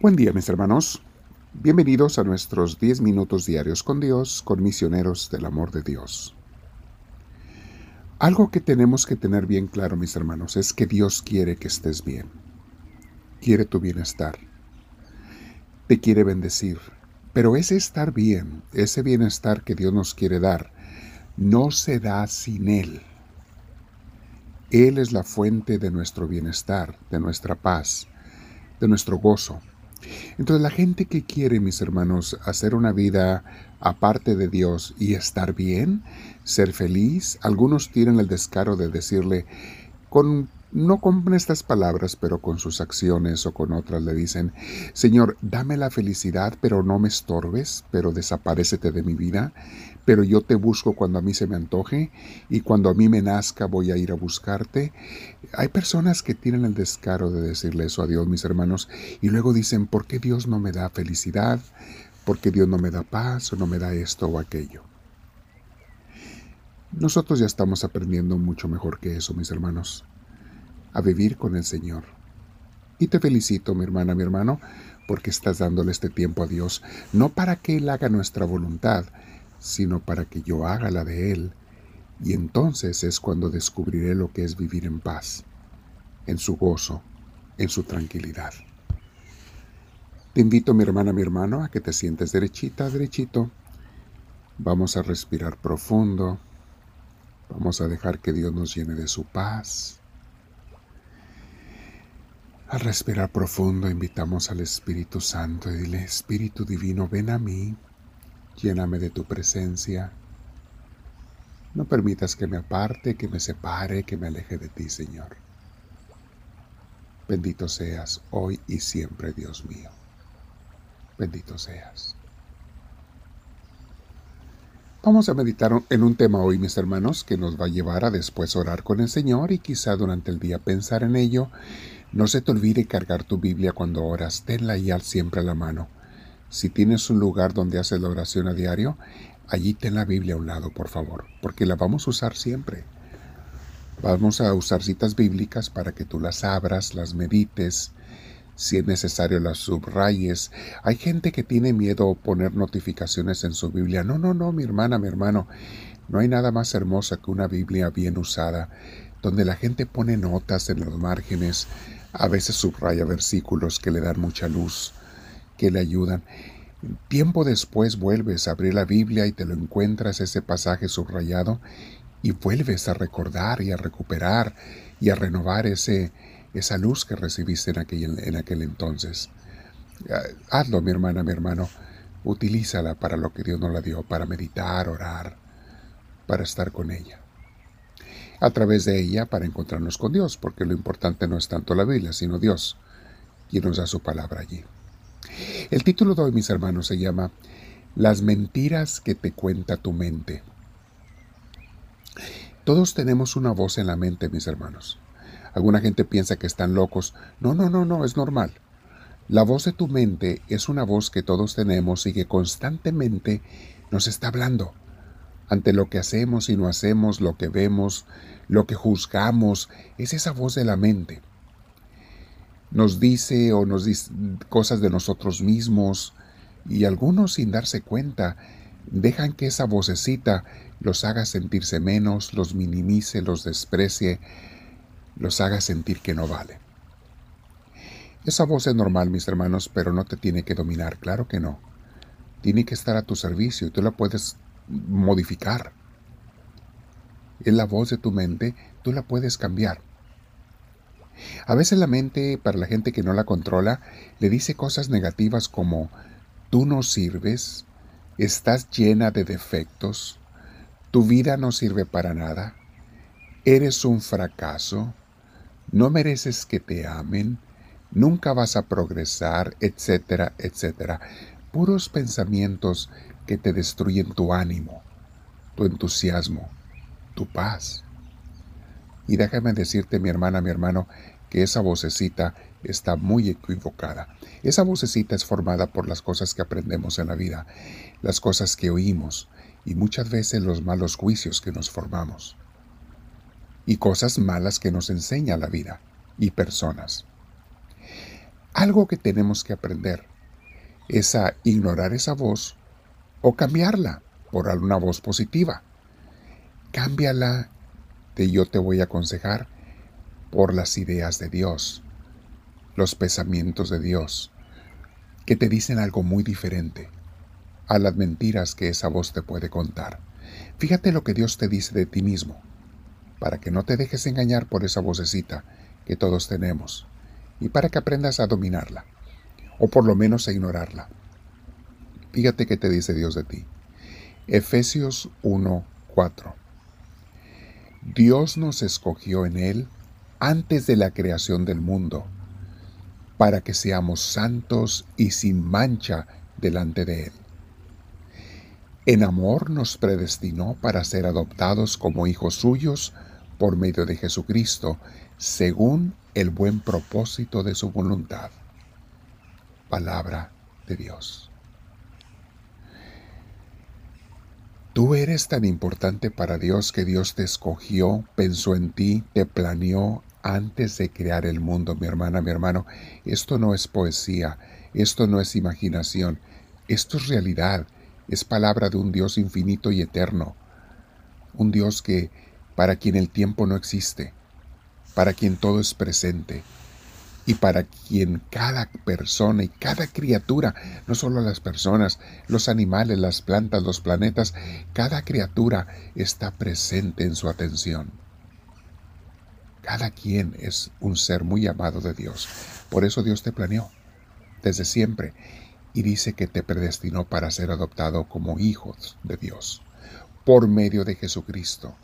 Buen día mis hermanos. Bienvenidos a nuestros 10 minutos diarios con Dios, con misioneros del amor de Dios. Algo que tenemos que tener bien claro mis hermanos es que Dios quiere que estés bien. Quiere tu bienestar. Te quiere bendecir. Pero ese estar bien, ese bienestar que Dios nos quiere dar, no se da sin Él. Él es la fuente de nuestro bienestar, de nuestra paz, de nuestro gozo. Entonces la gente que quiere, mis hermanos, hacer una vida aparte de Dios y estar bien, ser feliz, algunos tienen el descaro de decirle con no con estas palabras, pero con sus acciones o con otras le dicen, Señor, dame la felicidad, pero no me estorbes, pero desaparecete de mi vida, pero yo te busco cuando a mí se me antoje y cuando a mí me nazca voy a ir a buscarte. Hay personas que tienen el descaro de decirle eso a Dios, mis hermanos, y luego dicen, ¿por qué Dios no me da felicidad? ¿Por qué Dios no me da paz o no me da esto o aquello? Nosotros ya estamos aprendiendo mucho mejor que eso, mis hermanos a vivir con el Señor. Y te felicito, mi hermana, mi hermano, porque estás dándole este tiempo a Dios, no para que Él haga nuestra voluntad, sino para que yo haga la de Él. Y entonces es cuando descubriré lo que es vivir en paz, en su gozo, en su tranquilidad. Te invito, mi hermana, mi hermano, a que te sientes derechita, derechito. Vamos a respirar profundo. Vamos a dejar que Dios nos llene de su paz, al respirar profundo invitamos al Espíritu Santo y dile, Espíritu Divino, ven a mí, lléname de tu presencia. No permitas que me aparte, que me separe, que me aleje de ti, Señor. Bendito seas hoy y siempre, Dios mío. Bendito seas. Vamos a meditar en un tema hoy, mis hermanos, que nos va a llevar a después orar con el Señor y quizá durante el día pensar en ello no se te olvide cargar tu Biblia cuando oras, tenla ya siempre a la mano. Si tienes un lugar donde haces la oración a diario, allí ten la Biblia a un lado, por favor, porque la vamos a usar siempre. Vamos a usar citas bíblicas para que tú las abras, las medites, si es necesario las subrayes. Hay gente que tiene miedo a poner notificaciones en su Biblia. No, no, no, mi hermana, mi hermano. No hay nada más hermosa que una Biblia bien usada, donde la gente pone notas en los márgenes, a veces subraya versículos que le dan mucha luz, que le ayudan. Tiempo después vuelves a abrir la Biblia y te lo encuentras ese pasaje subrayado y vuelves a recordar y a recuperar y a renovar ese, esa luz que recibiste en aquel, en aquel entonces. Ah, hazlo, mi hermana, mi hermano. Utilízala para lo que Dios nos la dio, para meditar, orar, para estar con ella a través de ella para encontrarnos con Dios, porque lo importante no es tanto la Biblia, sino Dios, quien nos da su palabra allí. El título de hoy, mis hermanos, se llama Las mentiras que te cuenta tu mente. Todos tenemos una voz en la mente, mis hermanos. Alguna gente piensa que están locos. No, no, no, no, es normal. La voz de tu mente es una voz que todos tenemos y que constantemente nos está hablando ante lo que hacemos y no hacemos, lo que vemos, lo que juzgamos, es esa voz de la mente. Nos dice o nos dice cosas de nosotros mismos y algunos sin darse cuenta dejan que esa vocecita los haga sentirse menos, los minimice, los desprecie, los haga sentir que no vale. Esa voz es normal, mis hermanos, pero no te tiene que dominar, claro que no. Tiene que estar a tu servicio y tú la puedes modificar. Es la voz de tu mente, tú la puedes cambiar. A veces la mente, para la gente que no la controla, le dice cosas negativas como tú no sirves, estás llena de defectos, tu vida no sirve para nada, eres un fracaso, no mereces que te amen, nunca vas a progresar, etcétera, etcétera. Puros pensamientos que te destruyen tu ánimo, tu entusiasmo, tu paz. Y déjame decirte, mi hermana, mi hermano, que esa vocecita está muy equivocada. Esa vocecita es formada por las cosas que aprendemos en la vida, las cosas que oímos y muchas veces los malos juicios que nos formamos. Y cosas malas que nos enseña la vida y personas. Algo que tenemos que aprender es a ignorar esa voz o cambiarla por alguna voz positiva. Cámbiala de yo te voy a aconsejar por las ideas de Dios, los pensamientos de Dios, que te dicen algo muy diferente a las mentiras que esa voz te puede contar. Fíjate lo que Dios te dice de ti mismo, para que no te dejes engañar por esa vocecita que todos tenemos, y para que aprendas a dominarla, o por lo menos a ignorarla. Fíjate qué te dice Dios de ti. Efesios 1:4. Dios nos escogió en Él antes de la creación del mundo, para que seamos santos y sin mancha delante de Él. En amor nos predestinó para ser adoptados como hijos suyos por medio de Jesucristo, según el buen propósito de su voluntad. Palabra de Dios. Tú eres tan importante para Dios que Dios te escogió, pensó en ti, te planeó antes de crear el mundo, mi hermana, mi hermano. Esto no es poesía, esto no es imaginación, esto es realidad es palabra de un Dios infinito y eterno, un Dios que para quien el tiempo no existe, para quien todo es presente y para quien cada persona y cada criatura, no solo las personas, los animales, las plantas, los planetas, cada criatura está presente en su atención. Cada quien es un ser muy amado de Dios. Por eso Dios te planeó desde siempre y dice que te predestinó para ser adoptado como hijos de Dios por medio de Jesucristo.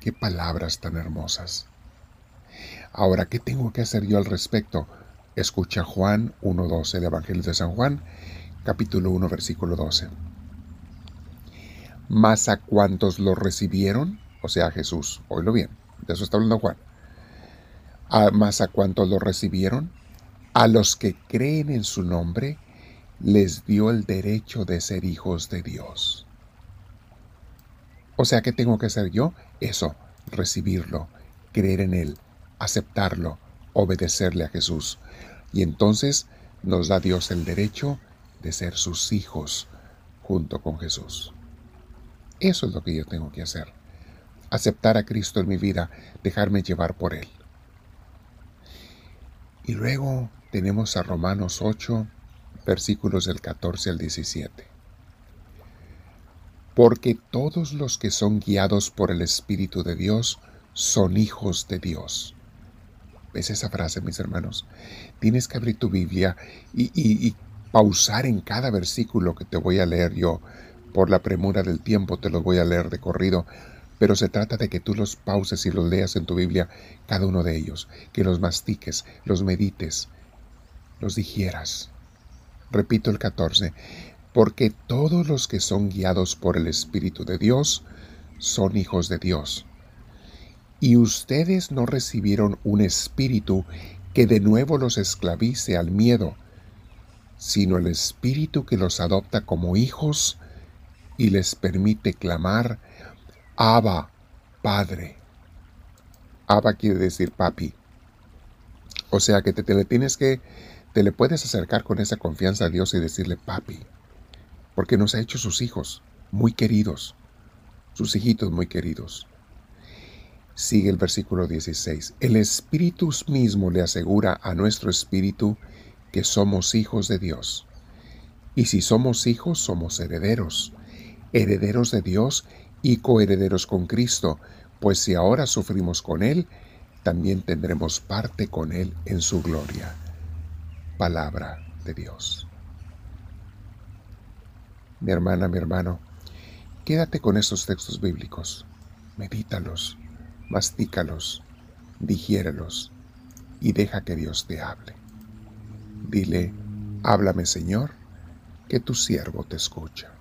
Qué palabras tan hermosas. Ahora, ¿qué tengo que hacer yo al respecto? Escucha Juan 1.12, el Evangelio de San Juan, capítulo 1, versículo 12. Mas a cuantos lo recibieron, o sea, Jesús, oílo bien, de eso está hablando Juan. A, más a cuantos lo recibieron, a los que creen en su nombre, les dio el derecho de ser hijos de Dios. O sea, ¿qué tengo que hacer yo? Eso, recibirlo, creer en Él, aceptarlo, obedecerle a Jesús. Y entonces nos da Dios el derecho de ser sus hijos junto con Jesús. Eso es lo que yo tengo que hacer. Aceptar a Cristo en mi vida, dejarme llevar por Él. Y luego tenemos a Romanos 8, versículos del 14 al 17. Porque todos los que son guiados por el Espíritu de Dios son hijos de Dios. ¿Ves esa frase, mis hermanos? Tienes que abrir tu Biblia y, y pausar en cada versículo que te voy a leer yo. Por la premura del tiempo te los voy a leer de corrido pero se trata de que tú los pauses y los leas en tu Biblia, cada uno de ellos, que los mastiques, los medites, los digieras. Repito el 14, porque todos los que son guiados por el Espíritu de Dios son hijos de Dios. Y ustedes no recibieron un espíritu que de nuevo los esclavice al miedo, sino el espíritu que los adopta como hijos y les permite clamar, Abba, Padre. Abba quiere decir papi. O sea que te, le tienes que, te le puedes acercar con esa confianza a Dios y decirle papi. Porque nos ha hecho sus hijos muy queridos, sus hijitos muy queridos. Sigue el versículo 16. El Espíritu mismo le asegura a nuestro espíritu que somos hijos de Dios. Y si somos hijos, somos herederos, herederos de Dios y coherederos con Cristo, pues si ahora sufrimos con Él, también tendremos parte con Él en su gloria. Palabra de Dios. Mi hermana, mi hermano, quédate con estos textos bíblicos, medítalos, mastícalos, digiérelos y deja que Dios te hable. Dile, háblame Señor, que tu siervo te escucha.